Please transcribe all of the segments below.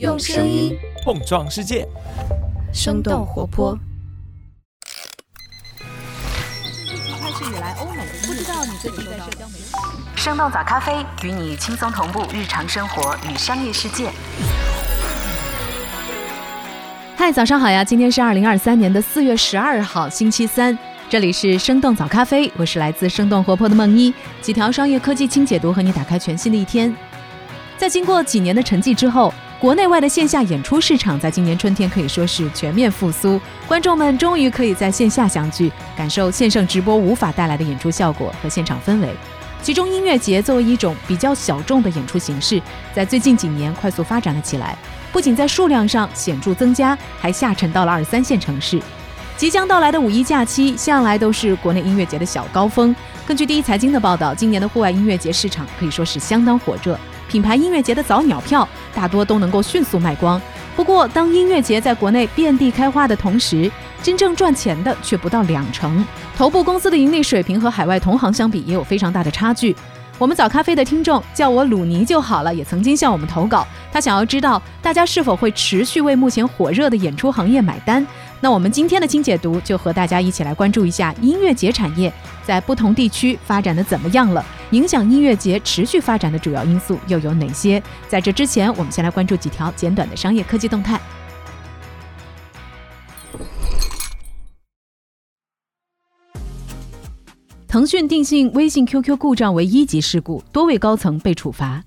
用声音碰撞世界，生动活泼。开始以来，欧美不知道你最近在社交媒体。生动早咖啡与你轻松同步日常生活与商业世界。嗨，早上好呀！今天是二零二三年的四月十二号，星期三。这里是生动早咖啡，我是来自生动活泼的梦一，几条商业科技轻解读，和你打开全新的一天。在经过几年的沉寂之后，国内外的线下演出市场在今年春天可以说是全面复苏，观众们终于可以在线下相聚，感受线上直播无法带来的演出效果和现场氛围。其中，音乐节作为一种比较小众的演出形式，在最近几年快速发展了起来，不仅在数量上显著增加，还下沉到了二三线城市。即将到来的五一假期，向来都是国内音乐节的小高峰。根据第一财经的报道，今年的户外音乐节市场可以说是相当火热，品牌音乐节的早鸟票大多都能够迅速卖光。不过，当音乐节在国内遍地开花的同时，真正赚钱的却不到两成。头部公司的盈利水平和海外同行相比也有非常大的差距。我们早咖啡的听众叫我鲁尼就好了，也曾经向我们投稿，他想要知道大家是否会持续为目前火热的演出行业买单。那我们今天的清解读就和大家一起来关注一下音乐节产业在不同地区发展的怎么样了，影响音乐节持续发展的主要因素又有哪些？在这之前，我们先来关注几条简短的商业科技动态。腾讯定性微信 QQ 故障为一级事故，多位高层被处罚。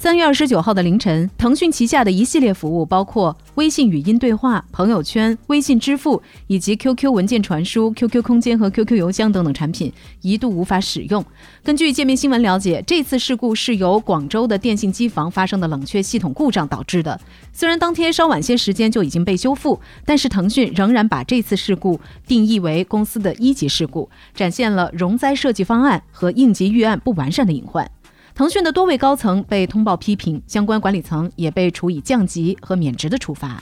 三月二十九号的凌晨，腾讯旗下的一系列服务，包括微信语音对话、朋友圈、微信支付以及 QQ 文件传输、QQ 空间和 QQ 邮箱等等产品，一度无法使用。根据界面新闻了解，这次事故是由广州的电信机房发生的冷却系统故障导致的。虽然当天稍晚些时间就已经被修复，但是腾讯仍然把这次事故定义为公司的一级事故，展现了容灾设计方案和应急预案不完善的隐患。腾讯的多位高层被通报批评，相关管理层也被处以降级和免职的处罚。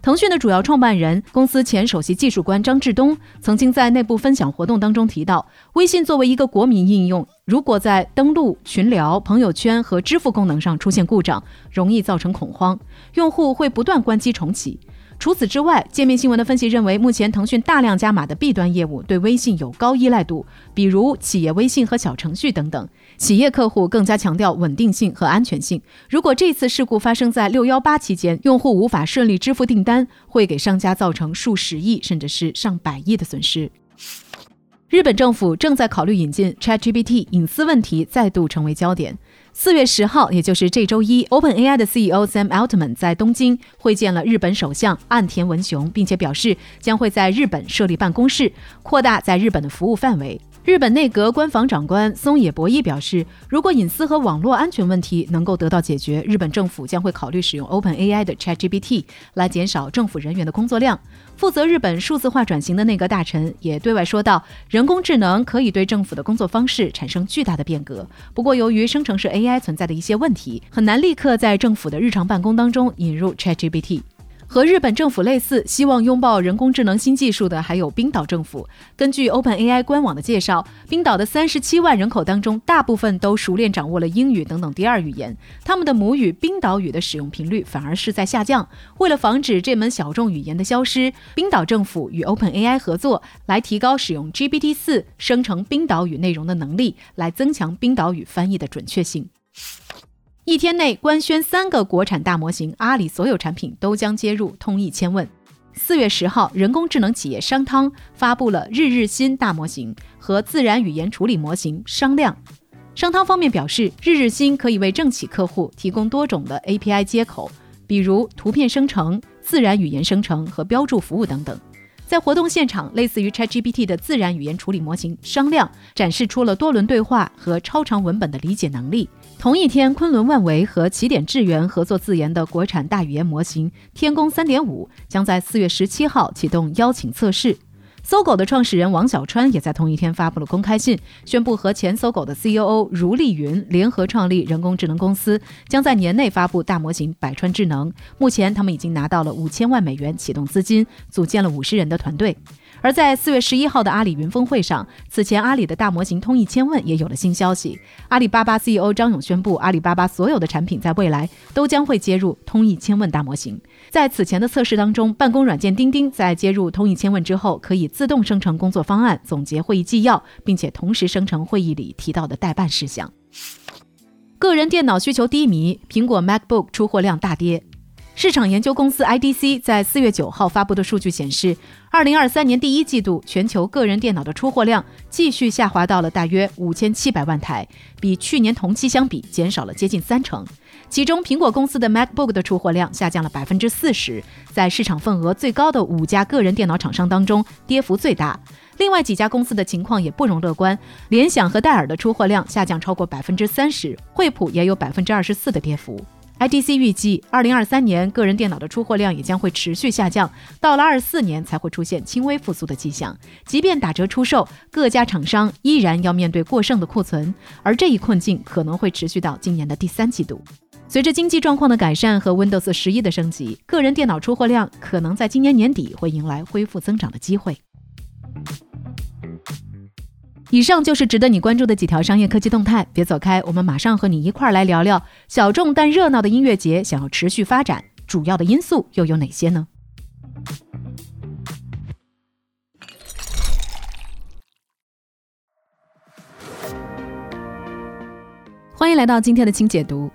腾讯的主要创办人、公司前首席技术官张志东曾经在内部分享活动当中提到，微信作为一个国民应用，如果在登录、群聊、朋友圈和支付功能上出现故障，容易造成恐慌，用户会不断关机重启。除此之外，界面新闻的分析认为，目前腾讯大量加码的 B 端业务对微信有高依赖度，比如企业微信和小程序等等。企业客户更加强调稳定性和安全性。如果这次事故发生在六幺八期间，用户无法顺利支付订单，会给商家造成数十亿甚至是上百亿的损失。日本政府正在考虑引进 ChatGPT，隐私问题再度成为焦点。四月十号，也就是这周一，OpenAI 的 CEO Sam Altman 在东京会见了日本首相岸田文雄，并且表示将会在日本设立办公室，扩大在日本的服务范围。日本内阁官房长官松野博一表示，如果隐私和网络安全问题能够得到解决，日本政府将会考虑使用 OpenAI 的 ChatGPT 来减少政府人员的工作量。负责日本数字化转型的内阁大臣也对外说道，人工智能可以对政府的工作方式产生巨大的变革。不过，由于生成式 AI 存在的一些问题，很难立刻在政府的日常办公当中引入 ChatGPT。和日本政府类似，希望拥抱人工智能新技术的还有冰岛政府。根据 OpenAI 官网的介绍，冰岛的三十七万人口当中，大部分都熟练掌握了英语等等第二语言，他们的母语冰岛语的使用频率反而是在下降。为了防止这门小众语言的消失，冰岛政府与 OpenAI 合作，来提高使用 GPT 四生成冰岛语内容的能力，来增强冰岛语翻译的准确性。一天内官宣三个国产大模型，阿里所有产品都将接入通义千问。四月十号，人工智能企业商汤发布了日日新大模型和自然语言处理模型商量。商汤方面表示，日日新可以为政企客户提供多种的 API 接口，比如图片生成、自然语言生成和标注服务等等。在活动现场，类似于 ChatGPT 的自然语言处理模型商量展示出了多轮对话和超长文本的理解能力。同一天，昆仑万维和起点智源合作自研的国产大语言模型天宫三点五将在四月十七号启动邀请测试。搜狗的创始人王小川也在同一天发布了公开信，宣布和前搜狗的 CEO 如立云联合创立人工智能公司，将在年内发布大模型百川智能。目前，他们已经拿到了五千万美元启动资金，组建了五十人的团队。而在四月十一号的阿里云峰会上，此前阿里的大模型通义千问也有了新消息。阿里巴巴 CEO 张勇宣布，阿里巴巴所有的产品在未来都将会接入通义千问大模型。在此前的测试当中，办公软件钉钉在接入通义千问之后，可以自动生成工作方案、总结会议纪要，并且同时生成会议里提到的待办事项。个人电脑需求低迷，苹果 MacBook 出货量大跌。市场研究公司 IDC 在四月九号发布的数据显示，二零二三年第一季度全球个人电脑的出货量继续下滑到了大约五千七百万台，比去年同期相比减少了接近三成。其中，苹果公司的 MacBook 的出货量下降了百分之四十，在市场份额最高的五家个人电脑厂商当中，跌幅最大。另外几家公司的情况也不容乐观，联想和戴尔的出货量下降超过百分之三十，惠普也有百分之二十四的跌幅。IDC 预计，二零二三年个人电脑的出货量也将会持续下降，到了二四年才会出现轻微复苏的迹象。即便打折出售，各家厂商依然要面对过剩的库存，而这一困境可能会持续到今年的第三季度。随着经济状况的改善和 Windows 十一的升级，个人电脑出货量可能在今年年底会迎来恢复增长的机会。以上就是值得你关注的几条商业科技动态，别走开，我们马上和你一块儿来聊聊小众但热闹的音乐节想要持续发展，主要的因素又有哪些呢？欢迎来到今天的轻解读。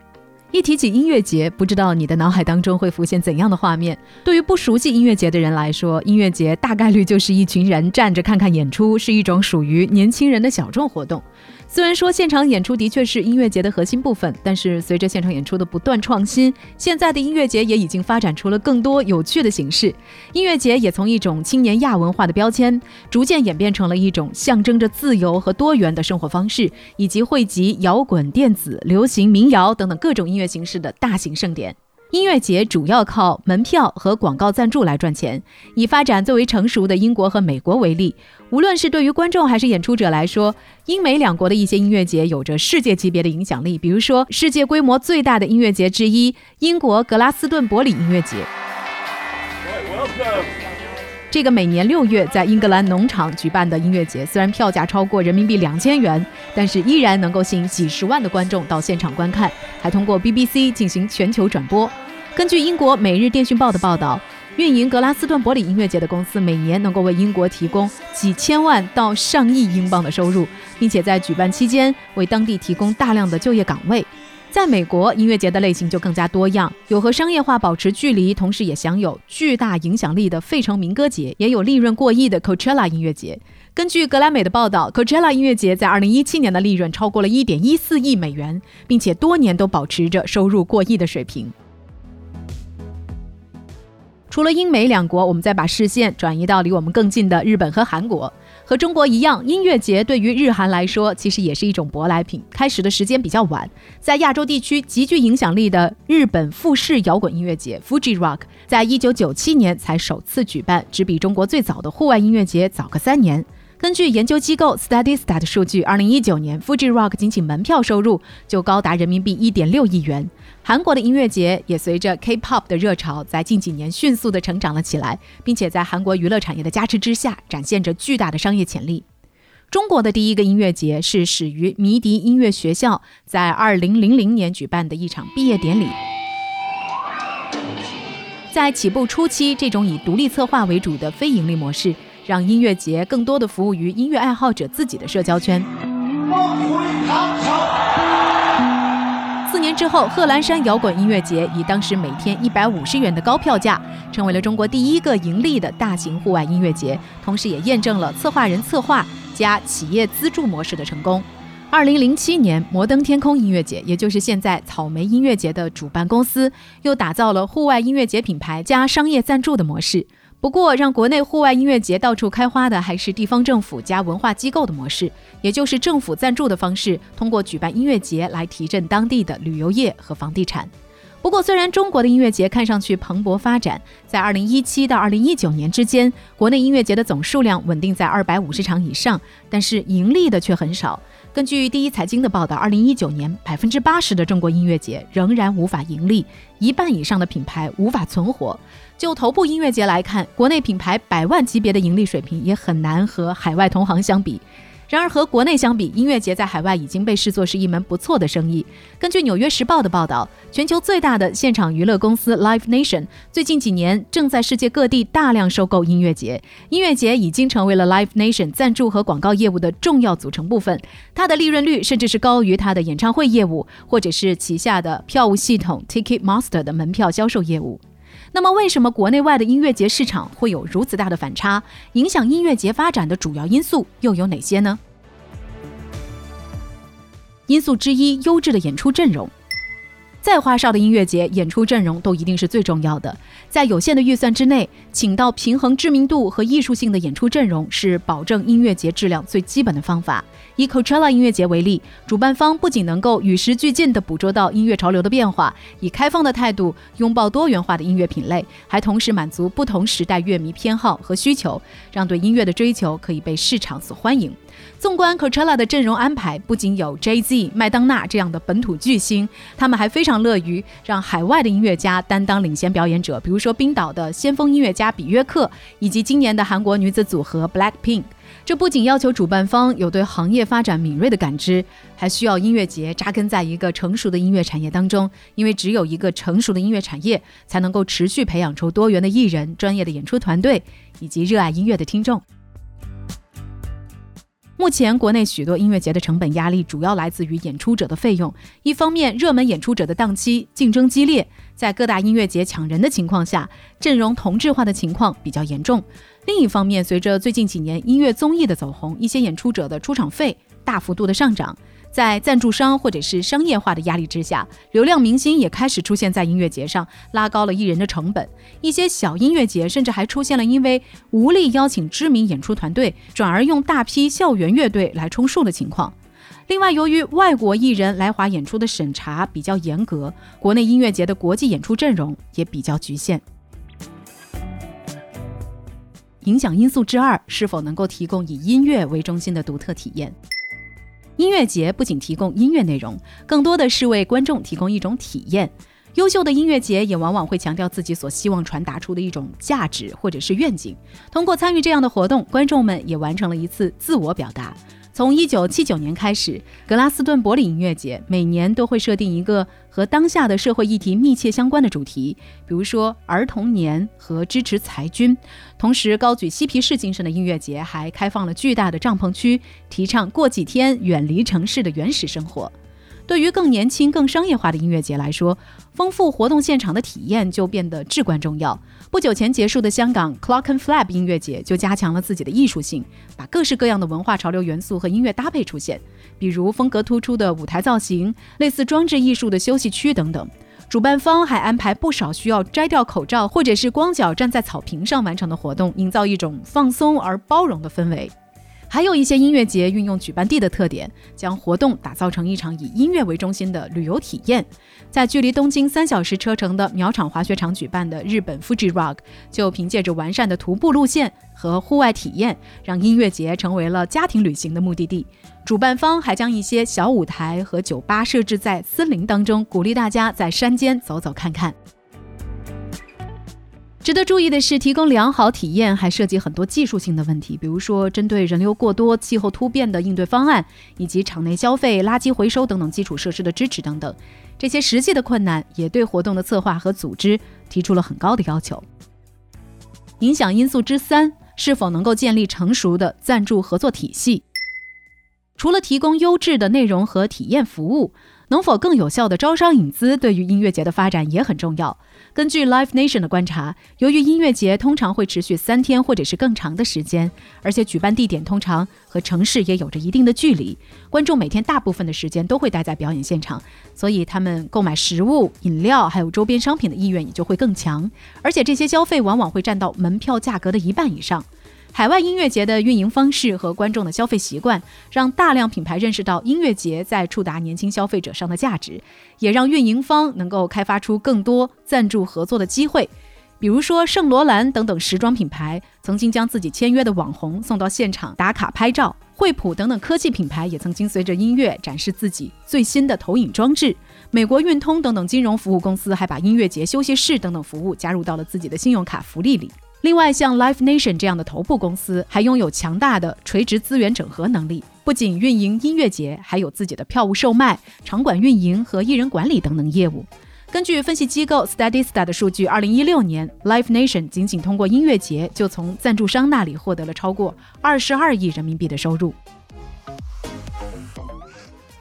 一提起音乐节，不知道你的脑海当中会浮现怎样的画面？对于不熟悉音乐节的人来说，音乐节大概率就是一群人站着看看演出，是一种属于年轻人的小众活动。虽然说现场演出的确是音乐节的核心部分，但是随着现场演出的不断创新，现在的音乐节也已经发展出了更多有趣的形式。音乐节也从一种青年亚文化的标签，逐渐演变成了一种象征着自由和多元的生活方式，以及汇集摇滚、电子、流行、民谣等等各种音乐形式的大型盛典。音乐节主要靠门票和广告赞助来赚钱。以发展最为成熟的英国和美国为例，无论是对于观众还是演出者来说，英美两国的一些音乐节有着世界级别的影响力。比如说，世界规模最大的音乐节之一——英国格拉斯顿伯里音乐节。这个每年六月在英格兰农场举办的音乐节，虽然票价超过人民币两千元，但是依然能够吸引几十万的观众到现场观看，还通过 BBC 进行全球转播。根据英国《每日电讯报》的报道，运营格拉斯顿伯里音乐节的公司每年能够为英国提供几千万到上亿英镑的收入，并且在举办期间为当地提供大量的就业岗位。在美国，音乐节的类型就更加多样，有和商业化保持距离，同时也享有巨大影响力的费城民歌节，也有利润过亿的 Coachella 音乐节。根据格莱美的报道，Coachella 音乐节在2017年的利润超过了1.14亿美元，并且多年都保持着收入过亿的水平。除了英美两国，我们再把视线转移到离我们更近的日本和韩国。和中国一样，音乐节对于日韩来说，其实也是一种舶来品。开始的时间比较晚，在亚洲地区极具影响力的日本富士摇滚音乐节 （Fuji Rock） 在一九九七年才首次举办，只比中国最早的户外音乐节早个三年。根据研究机构 Statista 的数据，二零一九年 Fuji Rock 仅仅门票收入就高达人民币一点六亿元。韩国的音乐节也随着 K-pop 的热潮，在近几年迅速的成长了起来，并且在韩国娱乐产业的加持之下，展现着巨大的商业潜力。中国的第一个音乐节是始于迷笛音乐学校在二零零零年举办的一场毕业典礼。在起步初期，这种以独立策划为主的非盈利模式。让音乐节更多的服务于音乐爱好者自己的社交圈。之后，贺兰山摇滚音乐节以当时每天一百五十元的高票价，成为了中国第一个盈利的大型户外音乐节，同时也验证了策划人策划加企业资助模式的成功。二零零七年，摩登天空音乐节，也就是现在草莓音乐节的主办公司，又打造了户外音乐节品牌加商业赞助的模式。不过，让国内户外音乐节到处开花的还是地方政府加文化机构的模式，也就是政府赞助的方式，通过举办音乐节来提振当地的旅游业和房地产。不过，虽然中国的音乐节看上去蓬勃发展，在2017到2019年之间，国内音乐节的总数量稳定在250场以上，但是盈利的却很少。根据第一财经的报道，二零一九年百分之八十的中国音乐节仍然无法盈利，一半以上的品牌无法存活。就头部音乐节来看，国内品牌百万级别的盈利水平也很难和海外同行相比。然而和国内相比，音乐节在海外已经被视作是一门不错的生意。根据《纽约时报》的报道，全球最大的现场娱乐公司 Live Nation 最近几年正在世界各地大量收购音乐节，音乐节已经成为了 Live Nation 赞助和广告业务的重要组成部分。它的利润率甚至是高于它的演唱会业务，或者是旗下的票务系统 Ticketmaster 的门票销售业务。那么，为什么国内外的音乐节市场会有如此大的反差？影响音乐节发展的主要因素又有哪些呢？因素之一，优质的演出阵容。再花哨的音乐节，演出阵容都一定是最重要的。在有限的预算之内，请到平衡知名度和艺术性的演出阵容，是保证音乐节质量最基本的方法。以 Coachella 音乐节为例，主办方不仅能够与时俱进地捕捉到音乐潮流的变化，以开放的态度拥抱多元化的音乐品类，还同时满足不同时代乐迷偏好和需求，让对音乐的追求可以被市场所欢迎。纵观 Coachella 的阵容安排，不仅有 Jay Z、麦当娜这样的本土巨星，他们还非常乐于让海外的音乐家担当领先表演者，比如说冰岛的先锋音乐家比约克，以及今年的韩国女子组合 Blackpink。这不仅要求主办方有对行业发展敏锐的感知，还需要音乐节扎根在一个成熟的音乐产业当中，因为只有一个成熟的音乐产业，才能够持续培养出多元的艺人、专业的演出团队以及热爱音乐的听众。目前，国内许多音乐节的成本压力主要来自于演出者的费用。一方面，热门演出者的档期竞争激烈，在各大音乐节抢人的情况下，阵容同质化的情况比较严重；另一方面，随着最近几年音乐综艺的走红，一些演出者的出场费大幅度的上涨。在赞助商或者是商业化的压力之下，流量明星也开始出现在音乐节上，拉高了艺人的成本。一些小音乐节甚至还出现了因为无力邀请知名演出团队，转而用大批校园乐队来充数的情况。另外，由于外国艺人来华演出的审查比较严格，国内音乐节的国际演出阵容也比较局限。影响因素之二，是否能够提供以音乐为中心的独特体验？音乐节不仅提供音乐内容，更多的是为观众提供一种体验。优秀的音乐节也往往会强调自己所希望传达出的一种价值或者是愿景。通过参与这样的活动，观众们也完成了一次自我表达。从一九七九年开始，格拉斯顿柏林音乐节每年都会设定一个和当下的社会议题密切相关的主题，比如说儿童年和支持裁军。同时，高举嬉皮士精神的音乐节还开放了巨大的帐篷区，提倡过几天远离城市的原始生活。对于更年轻、更商业化的音乐节来说，丰富活动现场的体验就变得至关重要。不久前结束的香港 Clockenflap 音乐节就加强了自己的艺术性，把各式各样的文化潮流元素和音乐搭配出现，比如风格突出的舞台造型、类似装置艺术的休息区等等。主办方还安排不少需要摘掉口罩或者是光脚站在草坪上完成的活动，营造一种放松而包容的氛围。还有一些音乐节运用举办地的特点，将活动打造成一场以音乐为中心的旅游体验。在距离东京三小时车程的苗场滑雪场举办的日本 Fuji Rock，就凭借着完善的徒步路线和户外体验，让音乐节成为了家庭旅行的目的地。主办方还将一些小舞台和酒吧设置在森林当中，鼓励大家在山间走走看看。值得注意的是，提供良好体验还涉及很多技术性的问题，比如说针对人流过多、气候突变的应对方案，以及场内消费、垃圾回收等等基础设施的支持等等。这些实际的困难也对活动的策划和组织提出了很高的要求。影响因素之三，是否能够建立成熟的赞助合作体系？除了提供优质的内容和体验服务。能否更有效的招商引资，对于音乐节的发展也很重要。根据 Live Nation 的观察，由于音乐节通常会持续三天或者是更长的时间，而且举办地点通常和城市也有着一定的距离，观众每天大部分的时间都会待在表演现场，所以他们购买食物、饮料还有周边商品的意愿也就会更强，而且这些消费往往会占到门票价格的一半以上。海外音乐节的运营方式和观众的消费习惯，让大量品牌认识到音乐节在触达年轻消费者上的价值，也让运营方能够开发出更多赞助合作的机会。比如说圣罗兰等等时装品牌，曾经将自己签约的网红送到现场打卡拍照；惠普等等科技品牌也曾经随着音乐展示自己最新的投影装置。美国运通等等金融服务公司还把音乐节休息室等等服务加入到了自己的信用卡福利里。另外，像 Live Nation 这样的头部公司，还拥有强大的垂直资源整合能力，不仅运营音乐节，还有自己的票务售卖、场馆运营和艺人管理等等业务。根据分析机构 Statista 的数据，二零一六年 Live Nation 仅仅通过音乐节，就从赞助商那里获得了超过二十二亿人民币的收入。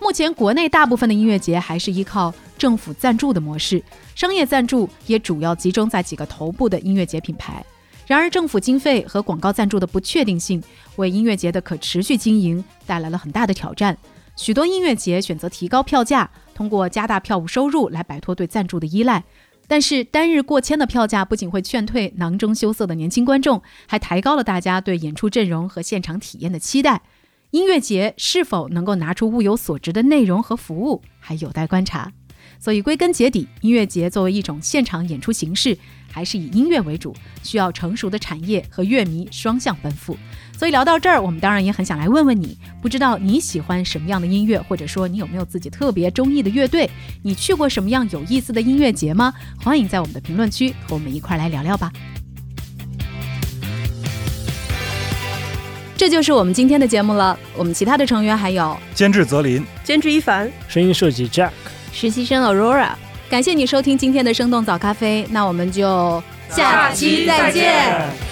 目前，国内大部分的音乐节还是依靠政府赞助的模式，商业赞助也主要集中在几个头部的音乐节品牌。然而，政府经费和广告赞助的不确定性，为音乐节的可持续经营带来了很大的挑战。许多音乐节选择提高票价，通过加大票务收入来摆脱对赞助的依赖。但是，单日过千的票价不仅会劝退囊中羞涩的年轻观众，还抬高了大家对演出阵容和现场体验的期待。音乐节是否能够拿出物有所值的内容和服务，还有待观察。所以，归根结底，音乐节作为一种现场演出形式，还是以音乐为主，需要成熟的产业和乐迷双向奔赴。所以聊到这儿，我们当然也很想来问问你，不知道你喜欢什么样的音乐，或者说你有没有自己特别中意的乐队？你去过什么样有意思的音乐节吗？欢迎在我们的评论区和我们一块来聊聊吧。这就是我们今天的节目了。我们其他的成员还有监制泽林、监制一凡、声音设计 Jack、实习生 Aurora。感谢你收听今天的生动早咖啡，那我们就下期再见。